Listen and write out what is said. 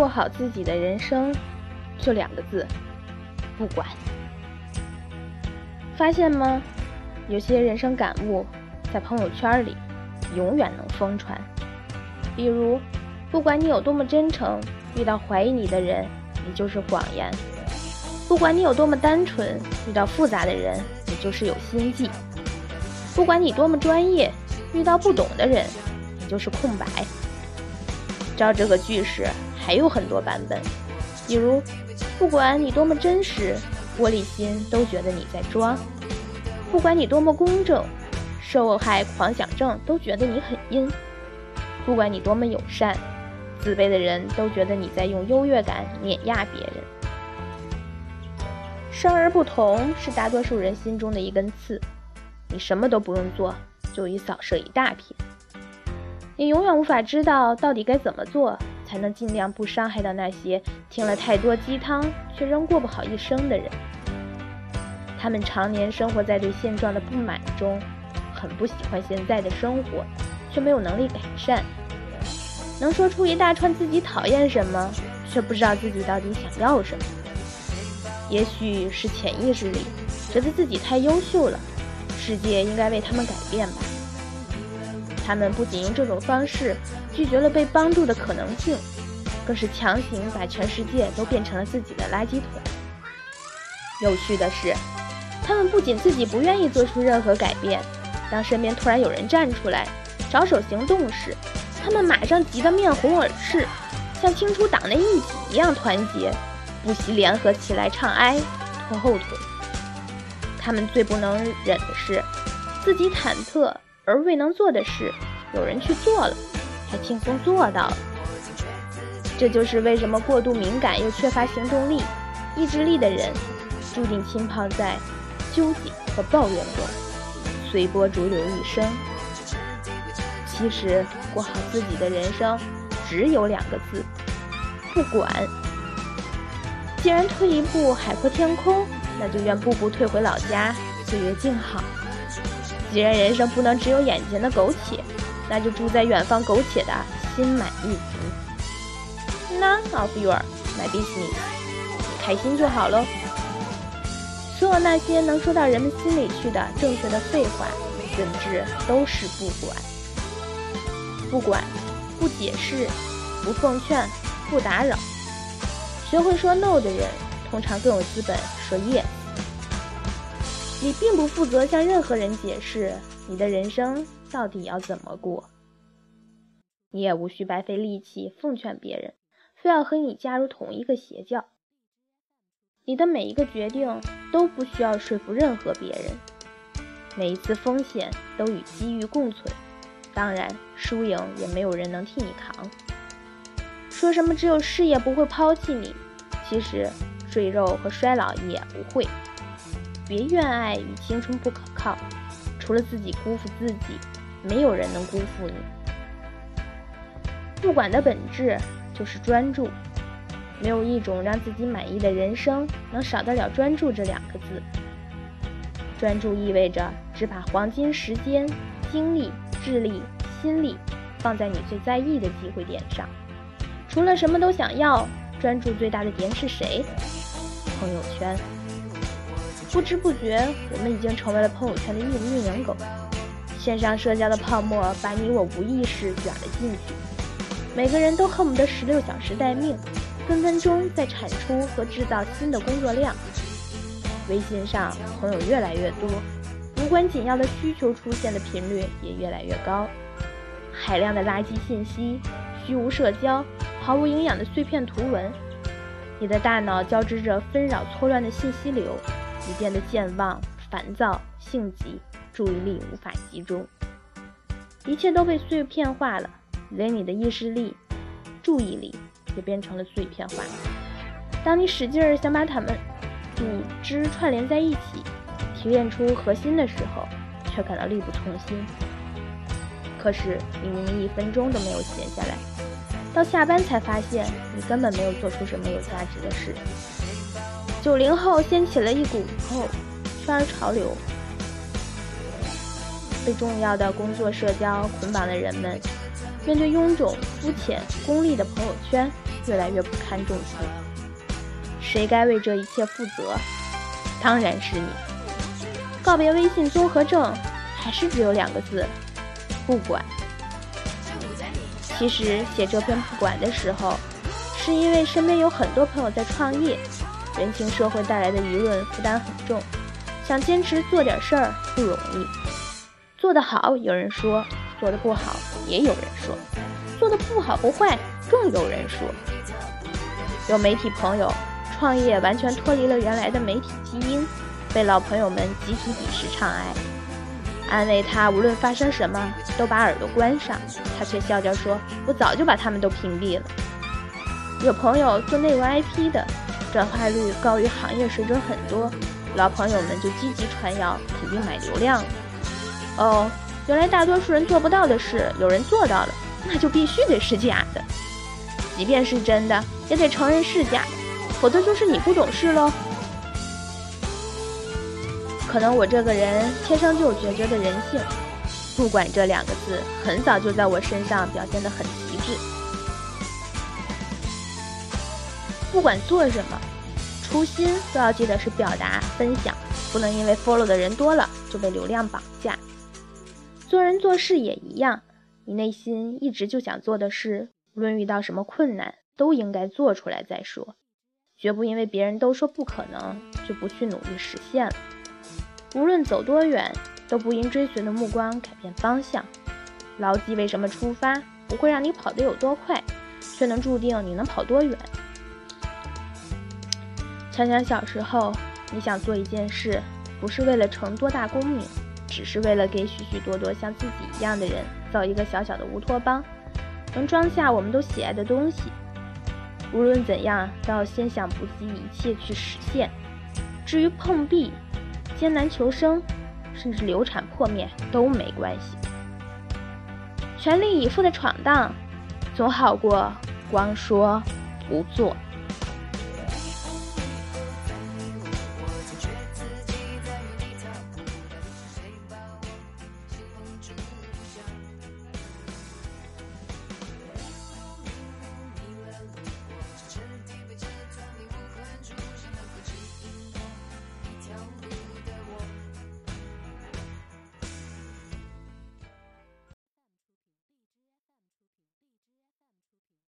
过好自己的人生，就两个字：不管。发现吗？有些人生感悟，在朋友圈里永远能疯传。比如，不管你有多么真诚，遇到怀疑你的人，你就是谎言；不管你有多么单纯，遇到复杂的人，你就是有心计；不管你多么专业，遇到不懂的人，你就是空白。照这个句式，还有很多版本。比如，不管你多么真实，玻璃心都觉得你在装；不管你多么公正，受害狂想症都觉得你很阴；不管你多么友善，自卑的人都觉得你在用优越感碾压别人。生而不同是大多数人心中的一根刺，你什么都不用做，就已扫射一大片。你永远无法知道到底该怎么做，才能尽量不伤害到那些听了太多鸡汤却仍过不好一生的人。他们常年生活在对现状的不满中，很不喜欢现在的生活，却没有能力改善。能说出一大串自己讨厌什么，却不知道自己到底想要什么。也许是潜意识里觉得自己太优秀了，世界应该为他们改变吧。他们不仅用这种方式拒绝了被帮助的可能性，更是强行把全世界都变成了自己的垃圾桶。有趣的是，他们不仅自己不愿意做出任何改变，当身边突然有人站出来着手行动时，他们马上急得面红耳赤，像清除党内异己一样团结，不惜联合起来唱哀拖后腿。他们最不能忍的是，自己忐忑。而未能做的事，有人去做了，还轻松做到了。这就是为什么过度敏感又缺乏行动力、意志力的人，注定浸泡在纠结和抱怨中，随波逐流一生。其实，过好自己的人生，只有两个字：不管。既然退一步海阔天空，那就愿步步退回老家，岁月静好。既然人生不能只有眼前的苟且，那就住在远方苟且的心满意足。None of your my business，你开心就好喽。所有那些能说到人们心里去的正确的废话，本质都是不管。不管，不解释，不奉劝，不打扰。学会说 no 的人，通常更有资本说 yes。你并不负责向任何人解释你的人生到底要怎么过，你也无需白费力气奉劝别人，非要和你加入同一个邪教。你的每一个决定都不需要说服任何别人，每一次风险都与机遇共存，当然输赢也没有人能替你扛。说什么只有事业不会抛弃你，其实赘肉和衰老也不会。别怨爱与青春不可靠，除了自己辜负自己，没有人能辜负你。不管的本质就是专注，没有一种让自己满意的人生能少得了专注这两个字。专注意味着只把黄金时间、精力、智力、心力放在你最在意的机会点上。除了什么都想要，专注最大的点是谁？朋友圈。不知不觉，我们已经成为了朋友圈的运运营狗。线上社交的泡沫把你我无意识卷了进去，每个人都恨不得十六小时待命，分分钟在产出和制造新的工作量。微信上朋友越来越多，无关紧要的需求出现的频率也越来越高。海量的垃圾信息、虚无社交、毫无营养的碎片图文，你的大脑交织着纷扰错乱的信息流。你变得健忘、烦躁、性急，注意力无法集中，一切都被碎片化了，连你的意识力、注意力也变成了碎片化。当你使劲儿想把它们组织串联在一起，提炼出核心的时候，却感到力不从心。可是你明明一分钟都没有闲下来，到下班才发现你根本没有做出什么有价值的事。九零后掀起了一股朋友圈潮流，被重要的工作社交捆绑的人们，面对臃肿、肤浅、功利的朋友圈，越来越不堪重负。谁该为这一切负责？当然是你。告别微信综合症，还是只有两个字：不管。其实写这篇不管的时候，是因为身边有很多朋友在创业，人情社会带来的舆论负担很重，想坚持做点事儿不容易。做得好有人说，做得不好也有人说，做得不好不坏更有人说。有媒体朋友创业完全脱离了原来的媒体基因，被老朋友们集体鄙视唱哀。安慰他，无论发生什么，都把耳朵关上。他却笑着说：“我早就把他们都屏蔽了。”有朋友做内容 IP 的，转化率高于行业水准很多，老朋友们就积极传谣，肯定买流量了。哦，原来大多数人做不到的事，有人做到了，那就必须得是假的。即便是真的，也得承认是假的，否则就是你不懂事喽。可能我这个人天生就有决绝的人性，不管这两个字很早就在我身上表现得很极致。不管做什么，初心都要记得是表达、分享，不能因为 follow 的人多了就被流量绑架。做人做事也一样，你内心一直就想做的事，无论遇到什么困难，都应该做出来再说，绝不因为别人都说不可能就不去努力实现了。无论走多远，都不因追随的目光改变方向。牢记为什么出发，不会让你跑得有多快，却能注定你能跑多远。想想小时候，你想做一件事，不是为了成多大功名，只是为了给许许多多像自己一样的人造一个小小的乌托邦，能装下我们都喜爱的东西。无论怎样，都要先想不计一切去实现。至于碰壁，艰难求生，甚至流产破灭都没关系。全力以赴的闯荡，总好过光说不做。